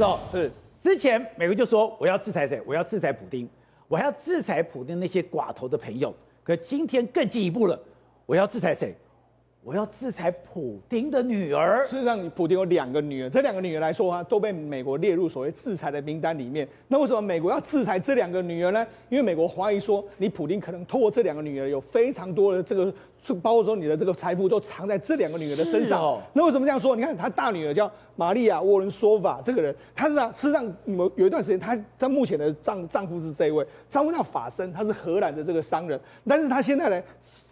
走是之前美国就说我要制裁谁？我要制裁普丁，我还要制裁普丁那些寡头的朋友。可今天更进一步了，我要制裁谁？我要制裁普丁的女儿。事实上，普丁有两个女儿，这两个女儿来说啊，都被美国列入所谓制裁的名单里面。那为什么美国要制裁这两个女儿呢？因为美国怀疑说，你普丁可能通过这两个女儿有非常多的这个。是包括说你的这个财富都藏在这两个女儿的身上。哦、那为什么这样说？你看他大女儿叫玛利亚·沃伦索瓦，这个人，她是让，事实上有有一段时间，她她目前的丈丈夫是这一位，丈夫叫法森，他是荷兰的这个商人，但是他现在呢，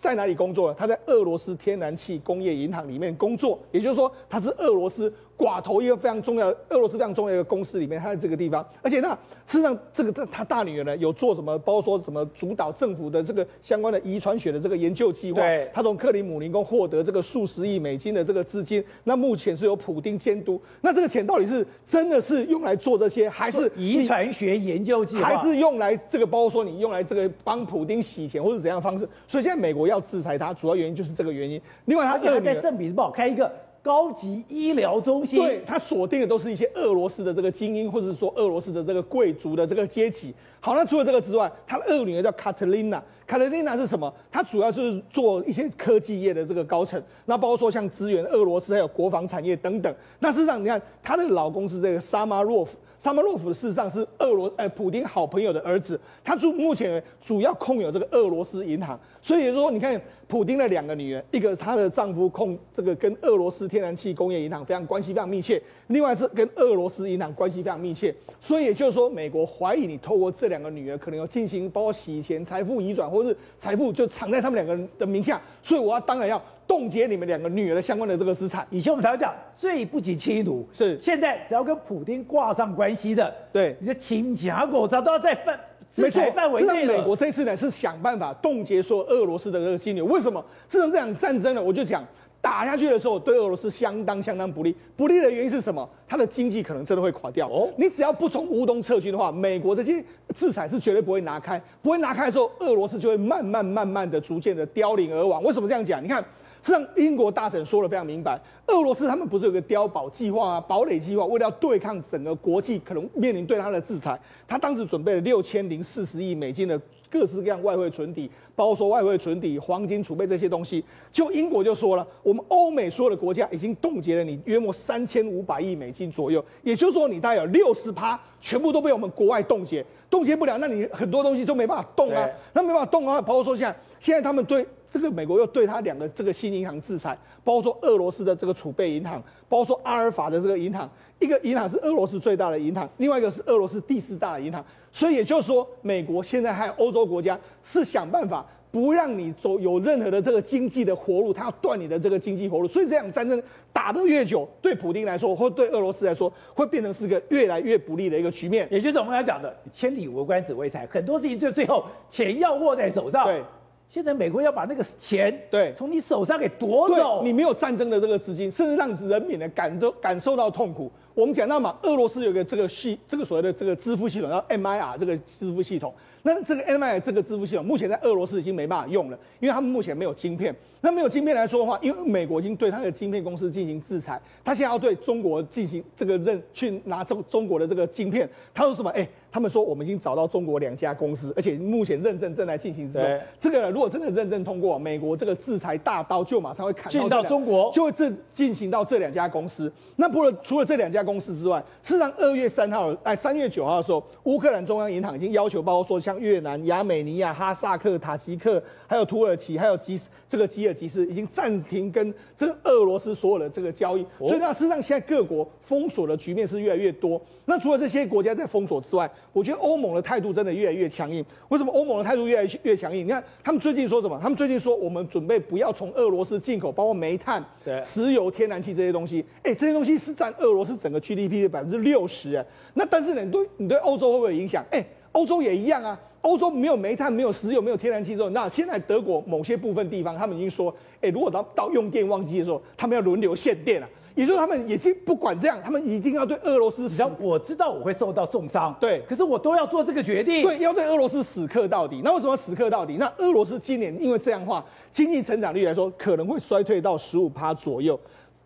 在哪里工作呢？他在俄罗斯天然气工业银行里面工作，也就是说他是俄罗斯。寡头一个非常重要的俄罗斯非常重要的一个公司里面，他在这个地方，而且那事实上这个他大女儿呢有做什么，包括说什么主导政府的这个相关的遗传学的这个研究计划，对，他从克里姆林宫获得这个数十亿美金的这个资金，那目前是由普丁监督，那这个钱到底是真的是用来做这些，还是遗传学研究计划，还是用来这个包括说你用来这个帮普丁洗钱或者怎样的方式？所以现在美国要制裁他，主要原因就是这个原因。另外，他还在圣彼得堡开一个。高级医疗中心，对，他锁定的都是一些俄罗斯的这个精英，或者说俄罗斯的这个贵族的这个阶级。好，那除了这个之外，他的二女儿叫卡特琳娜。卡特琳娜是什么？她主要就是做一些科技业的这个高层，那包括说像资源俄罗斯还有国防产业等等。那事实上，你看她的老公是这个沙马洛夫。沙马洛夫事实上是俄罗呃普丁好朋友的儿子，他主目前主要控有这个俄罗斯银行，所以说，你看普丁的两个女儿，一个她的丈夫控这个跟俄罗斯天然气工业银行非常关系非常密切，另外是跟俄罗斯银行关系非常密切，所以也就是说，美国怀疑你透过这两个女儿可能要进行包括洗钱、财富移转，或是财富就藏在他们两个人的名下，所以我要当然要。冻结你们两个女儿的相关的这个资产。以前我们常常讲，罪不及妻奴，是现在只要跟普京挂上关系的，对你的亲家狗，只要都要在范制裁范围内。美国这一次呢，是想办法冻结所有俄罗斯的这个金流。为什么？自从这场战争呢，我就讲打下去的时候，对俄罗斯相当相当不利。不利的原因是什么？它的经济可能真的会垮掉。哦，你只要不从乌东撤军的话，美国这些制裁是绝对不会拿开。不会拿开的时候，俄罗斯就会慢慢慢慢的、逐渐的凋零而亡。为什么这样讲？你看。实际上，英国大臣说的非常明白，俄罗斯他们不是有个碉堡计划啊、堡垒计划，为了要对抗整个国际可能面临对他的制裁，他当时准备了六千零四十亿美金的各式各样外汇存底，包括说外汇存底、黄金储备这些东西。就英国就说了，我们欧美所有的国家已经冻结了你约莫三千五百亿美金左右，也就是说，你大概有六十趴全部都被我们国外冻结，冻结不了，那你很多东西都没办法动啊，那没办法动的话，包括说现在现在他们对。这个美国又对他两个这个新银行制裁，包括说俄罗斯的这个储备银行，包括说阿尔法的这个银行，一个银行是俄罗斯最大的银行，另外一个是俄罗斯第四大的银行。所以也就是说，美国现在还有欧洲国家是想办法不让你走有任何的这个经济的活路，他要断你的这个经济活路。所以这场战争打得越久，对普丁来说，或对俄罗斯来说，会变成是个越来越不利的一个局面。也就是我们刚才讲的“千里无关只为财”，很多事情就最后钱要握在手上。对。现在美国要把那个钱对。从你手上给夺走，你没有战争的这个资金，甚至让人民呢感都感受到痛苦。我们讲到嘛，俄罗斯有个这个系，这个所谓的这个支付系统叫 MIR 这个支付系统，那这个 MIR 这个支付系统目前在俄罗斯已经没办法用了，因为他们目前没有晶片。那没有晶片来说的话，因为美国已经对他的晶片公司进行制裁，他现在要对中国进行这个认去拿中中国的这个晶片，他说什么？哎，他们说我们已经找到中国两家公司，而且目前认证正在进行之中。这个如果真的认证通过，美国这个制裁大刀就马上会砍到进到中国，就会这进行到这两家公司。那不了除了这两家公司之外，事实上二月三号哎三月九号的时候，乌克兰中央银行已经要求，包括说像越南、亚美尼亚、哈萨克、塔吉克，还有土耳其，还有吉这个吉。尔吉斯已经暂停跟这个俄罗斯所有的这个交易，所以呢，事实上现在各国封锁的局面是越来越多。那除了这些国家在封锁之外，我觉得欧盟的态度真的越来越强硬。为什么欧盟的态度越来越强硬？你看他们最近说什么？他们最近说我们准备不要从俄罗斯进口，包括煤炭、石油、天然气这些东西。哎，这些东西是占俄罗斯整个 GDP 的百分之六十。哎，那但是呢，你对你对欧洲会不会有影响？哎，欧洲也一样啊。欧洲没有煤炭、没有石油、没有天然气之后，那现在德国某些部分地方，他们已经说，哎，如果到到用电旺季的时候，他们要轮流限电了。也就是他们已经不管这样，他们一定要对俄罗斯死。我知道我会受到重伤，对，可是我都要做这个决定，对，要对俄罗斯死磕到底。那为什么死磕到底？那俄罗斯今年因为这样的话，经济成长率来说可能会衰退到十五趴左右。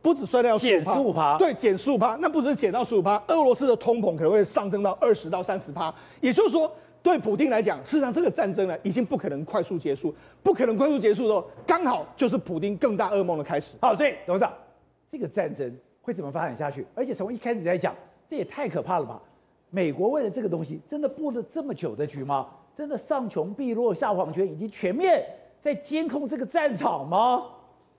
不止衰退到减十五趴，对，减十五趴，那不只是减到十五趴，俄罗斯的通膨可能会上升到二十到三十趴，也就是说。对普京来讲，事实上这个战争呢，已经不可能快速结束，不可能快速结束的时候，刚好就是普丁更大噩梦的开始。好，所以董事长，这个战争会怎么发展下去？而且从一开始来讲，这也太可怕了吧？美国为了这个东西，真的布了这么久的局吗？真的上穷碧落下黄泉，已经全面在监控这个战场吗？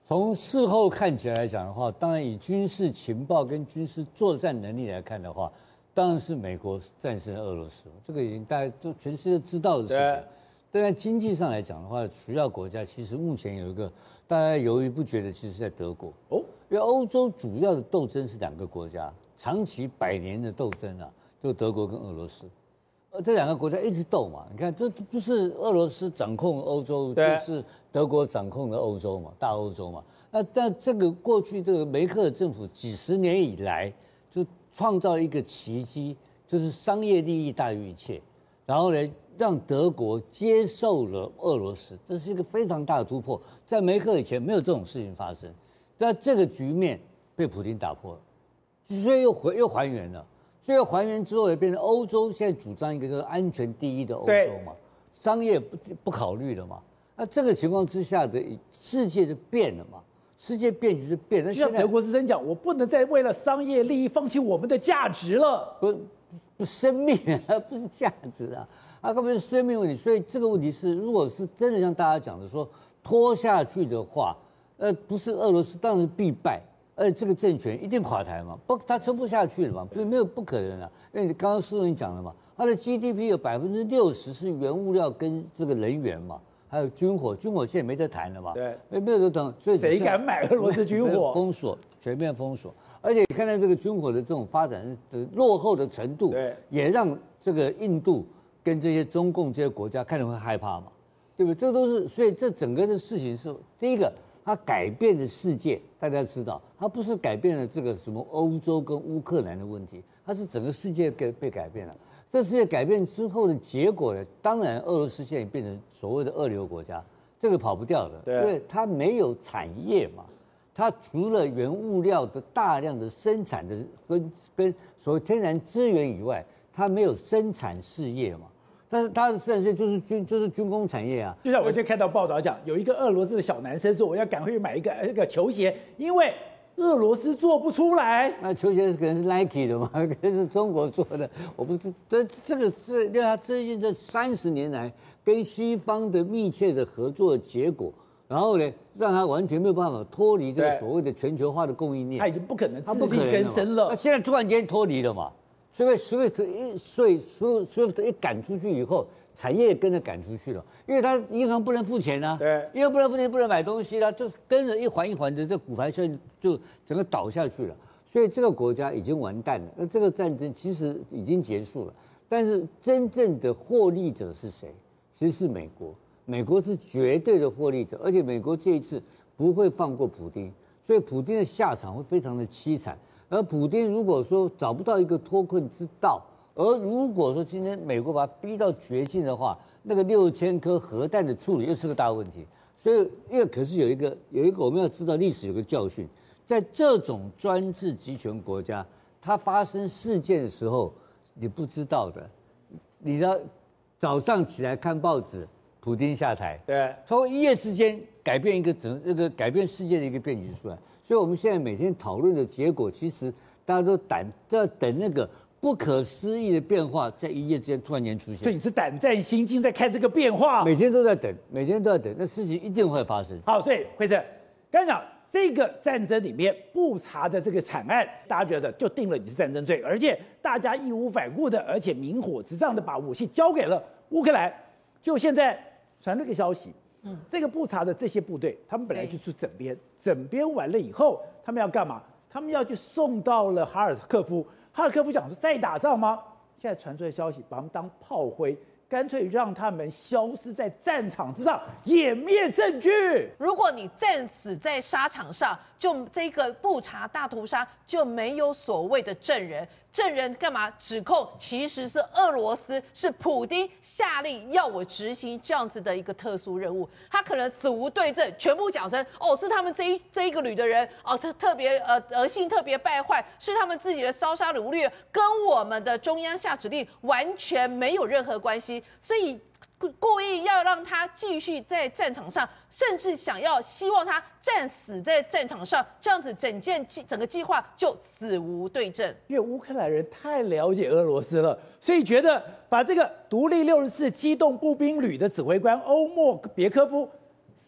从事后看起来来讲的话，当然以军事情报跟军事作战能力来看的话。当然是美国战胜俄罗斯，这个已经大家都全世界知道的事情。但在经济上来讲的话，主要国家其实目前有一个大家犹豫不决的，其实在德国哦，因为欧洲主要的斗争是两个国家，长期百年的斗争啊，就德国跟俄罗斯，呃，这两个国家一直斗嘛。你看，这不是俄罗斯掌控欧洲，就是德国掌控的欧洲嘛，大欧洲嘛。那但这个过去这个梅克尔政府几十年以来就。创造一个奇迹，就是商业利益大于一切，然后呢，让德国接受了俄罗斯，这是一个非常大的突破。在梅克以前没有这种事情发生，但这个局面被普京打破了，所以又回又还原了。所以还原之后也变成欧洲现在主张一个叫做安全第一的欧洲嘛，商业不不考虑了嘛。那这个情况之下的世界就变了嘛。世界变局就变，那像德国之声讲，我不能再为了商业利益放弃我们的价值了。不，不，生命啊，不是价值啊，啊，根本是生命问题。所以这个问题是，如果是真的像大家讲的说拖下去的话，呃，不是俄罗斯当然必败，而且这个政权一定垮台嘛，不，他撑不下去了嘛，没没有不可能啊。因为你刚刚苏文讲了嘛，它的 GDP 有百分之六十是原物料跟这个能源嘛。还有军火，军火现在没得谈了嘛？对，没没有得谈，所以谁敢买俄罗斯军火？封锁，全面封锁。而且你看到这个军火的这种发展的落后的程度，对，也让这个印度跟这些中共这些国家看着会害怕嘛？对不对？这都是，所以这整个的事情是第一个，它改变的世界，大家知道，它不是改变了这个什么欧洲跟乌克兰的问题，它是整个世界给被改变了。这世界改变之后的结果呢？当然，俄罗斯现在变成所谓的二流国家，这个跑不掉的，对，因为它没有产业嘛。它除了原物料的大量的生产的跟跟所谓天然资源以外，它没有生产事业嘛。但是它的事业就是军就是军工产业啊。就像我今天看到报道讲，有一个俄罗斯的小男生说：“我要赶快去买一个那个球鞋，因为。”俄罗斯做不出来，那球鞋可能是 Nike 的嘛？可能是中国做的，我不知。这这个是让他最近这三十年来跟西方的密切的合作的结果，然后呢，让他完全没有办法脱离这个所谓的全球化的供应链。他已经不可能，他不可能更生了。那现在突然间脱离了嘛？所以所以一所以所以所以一赶出去以后。产业也跟着赶出去了，因为他银行不能付钱啊，对，因为不能付钱，不能买东西了，就是跟着一环一环的，这骨牌效应就整个倒下去了。所以这个国家已经完蛋了。那这个战争其实已经结束了，但是真正的获利者是谁？其实是美国，美国是绝对的获利者，而且美国这一次不会放过普丁，所以普丁的下场会非常的凄惨。而普京如果说找不到一个脱困之道，而如果说今天美国把他逼到绝境的话，那个六千颗核弹的处理又是个大问题。所以，因为可是有一个有一个我们要知道历史有个教训，在这种专制集权国家，它发生事件的时候，你不知道的，你要早上起来看报纸，普京下台，对，从一夜之间改变一个整那个改变世界的一个变局出来。所以我们现在每天讨论的结果，其实大家都等都要等那个。不可思议的变化在一夜之间突然间出现，所以你是胆战心惊在看这个变化，每天都在等，每天都在等，那事情一定会发生。好，所以惠胜刚才讲这个战争里面不查的这个惨案，大家觉得就定了你是战争罪，而且大家义无反顾的，而且明火执仗的把武器交给了乌克兰。就现在传了个消息，嗯，这个布查的这些部队，他们本来就是整编，整编完了以后，他们要干嘛？他们要去送到了哈尔科夫。哈尔科夫讲说再打仗吗？现在传出来消息，把他们当炮灰，干脆让他们消失在战场之上，湮灭证据。如果你战死在沙场上，就这个布查大屠杀就没有所谓的证人。证人干嘛指控？其实是俄罗斯，是普丁下令要我执行这样子的一个特殊任务。他可能死无对证，全部讲成哦，是他们这一这一个旅的人哦，特特别呃德性特别败坏，是他们自己的烧杀掳掠，跟我们的中央下指令完全没有任何关系，所以。过让他继续在战场上，甚至想要希望他战死在战场上，这样子整件计整个计划就死无对证。因为乌克兰人太了解俄罗斯了，所以觉得把这个独立六十四机动步兵旅的指挥官欧莫别科夫。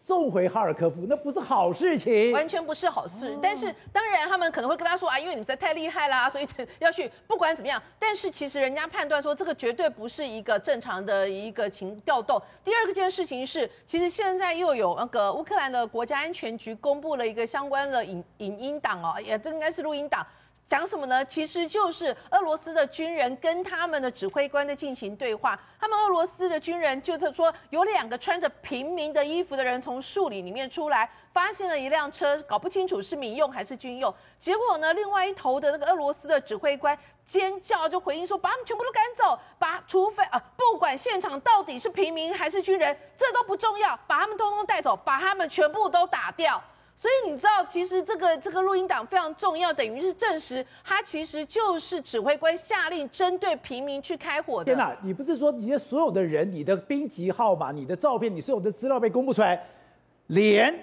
送回哈尔科夫，那不是好事情，完全不是好事。哦、但是当然，他们可能会跟他说啊，因为你们实在太厉害啦，所以要去。不管怎么样，但是其实人家判断说，这个绝对不是一个正常的一个情调动。第二个件事情是，其实现在又有那个乌克兰的国家安全局公布了一个相关的影影音档哦，也这应该是录音档。讲什么呢？其实就是俄罗斯的军人跟他们的指挥官在进行对话。他们俄罗斯的军人就是说，有两个穿着平民的衣服的人从树林里面出来，发现了一辆车，搞不清楚是民用还是军用。结果呢，另外一头的那个俄罗斯的指挥官尖叫，就回应说：“把他们全部都赶走，把除非啊，不管现场到底是平民还是军人，这都不重要，把他们通通带走，把他们全部都打掉。”所以你知道，其实这个这个录音档非常重要，等于是证实他其实就是指挥官下令针对平民去开火的。天哪，你不是说你的所有的人、你的兵籍号码、你的照片、你所有的资料被公布出来，连？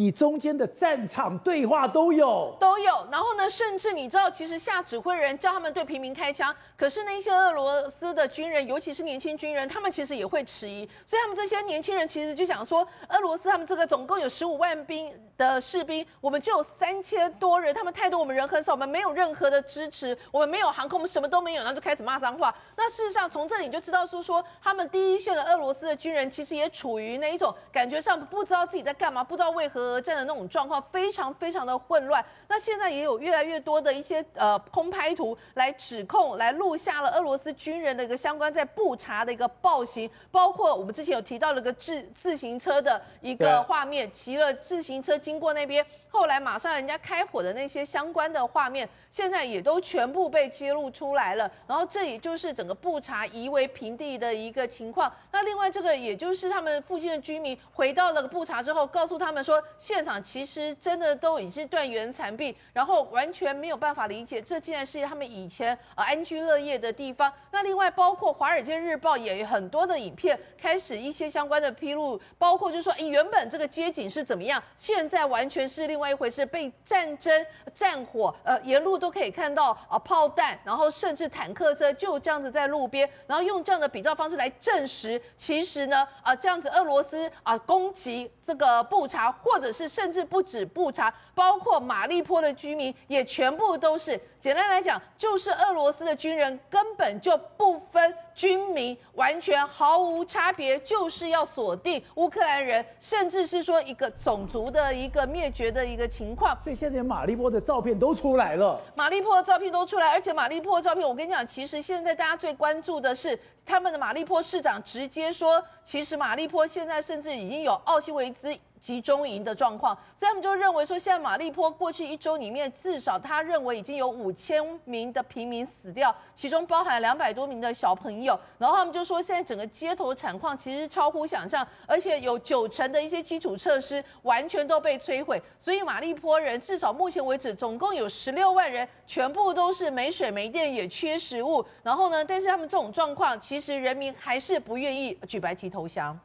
你中间的战场对话都有，都有。然后呢，甚至你知道，其实下指挥人叫他们对平民开枪，可是那些俄罗斯的军人，尤其是年轻军人，他们其实也会迟疑。所以他们这些年轻人其实就想说，俄罗斯他们这个总共有十五万兵的士兵，我们就有三千多人，他们太多，我们人很少，我们没有任何的支持，我们没有航空，我们什么都没有，然后就开始骂脏话。那事实上，从这里就知道说说，他们第一线的俄罗斯的军人其实也处于那一种感觉上不知道自己在干嘛，不知道为何。核战的那种状况非常非常的混乱，那现在也有越来越多的一些呃空拍图来指控，来录下了俄罗斯军人的一个相关在布查的一个暴行，包括我们之前有提到了个自自行车的一个画面，骑了自行车经过那边。后来马上人家开火的那些相关的画面，现在也都全部被揭露出来了。然后这也就是整个布查夷为平地的一个情况。那另外这个也就是他们附近的居民回到了布查之后，告诉他们说，现场其实真的都已经断垣残壁，然后完全没有办法理解这竟然是他们以前呃安居乐业的地方。那另外包括《华尔街日报》也有很多的影片开始一些相关的披露，包括就说，哎，原本这个街景是怎么样，现在完全是另。另外一回事，被战争、战火，呃，沿路都可以看到啊炮弹，然后甚至坦克车就这样子在路边，然后用这样的比照方式来证实，其实呢，啊，这样子俄罗斯啊攻击这个布查，或者是甚至不止布查，包括马利坡的居民也全部都是。简单来讲，就是俄罗斯的军人根本就不分军民，完全毫无差别，就是要锁定乌克兰人，甚至是说一个种族的一个灭绝的一个情况。所以现在马利坡的照片都出来了，马利坡的照片都出来，而且马利坡的照片，我跟你讲，其实现在大家最关注的是他们的马利坡市长直接说，其实马利坡现在甚至已经有奥西维兹。集中营的状况，所以他们就认为说，现在马利坡过去一周里面，至少他认为已经有五千名的平民死掉，其中包含两百多名的小朋友。然后他们就说，现在整个街头惨况其实超乎想象，而且有九成的一些基础设施完全都被摧毁。所以马利坡人至少目前为止，总共有十六万人，全部都是没水没电，也缺食物。然后呢，但是他们这种状况，其实人民还是不愿意举白旗投降。